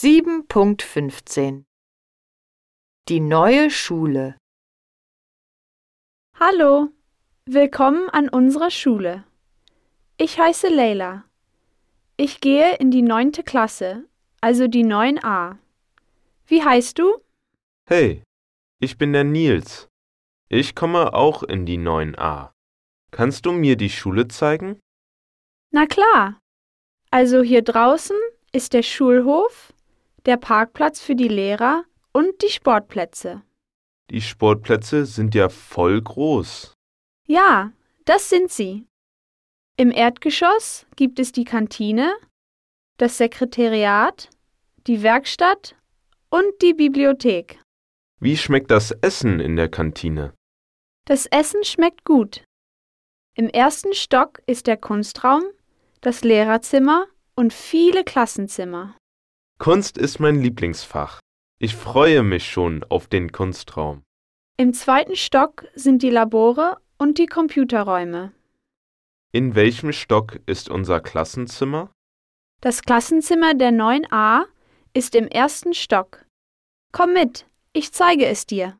7.15 Die neue Schule Hallo, willkommen an unserer Schule. Ich heiße Leila. Ich gehe in die neunte Klasse, also die 9a. Wie heißt du? Hey, ich bin der Nils. Ich komme auch in die 9a. Kannst du mir die Schule zeigen? Na klar. Also hier draußen ist der Schulhof, der Parkplatz für die Lehrer und die Sportplätze. Die Sportplätze sind ja voll groß. Ja, das sind sie. Im Erdgeschoss gibt es die Kantine, das Sekretariat, die Werkstatt und die Bibliothek. Wie schmeckt das Essen in der Kantine? Das Essen schmeckt gut. Im ersten Stock ist der Kunstraum, das Lehrerzimmer und viele Klassenzimmer. Kunst ist mein Lieblingsfach. Ich freue mich schon auf den Kunstraum. Im zweiten Stock sind die Labore und die Computerräume. In welchem Stock ist unser Klassenzimmer? Das Klassenzimmer der 9a ist im ersten Stock. Komm mit, ich zeige es dir.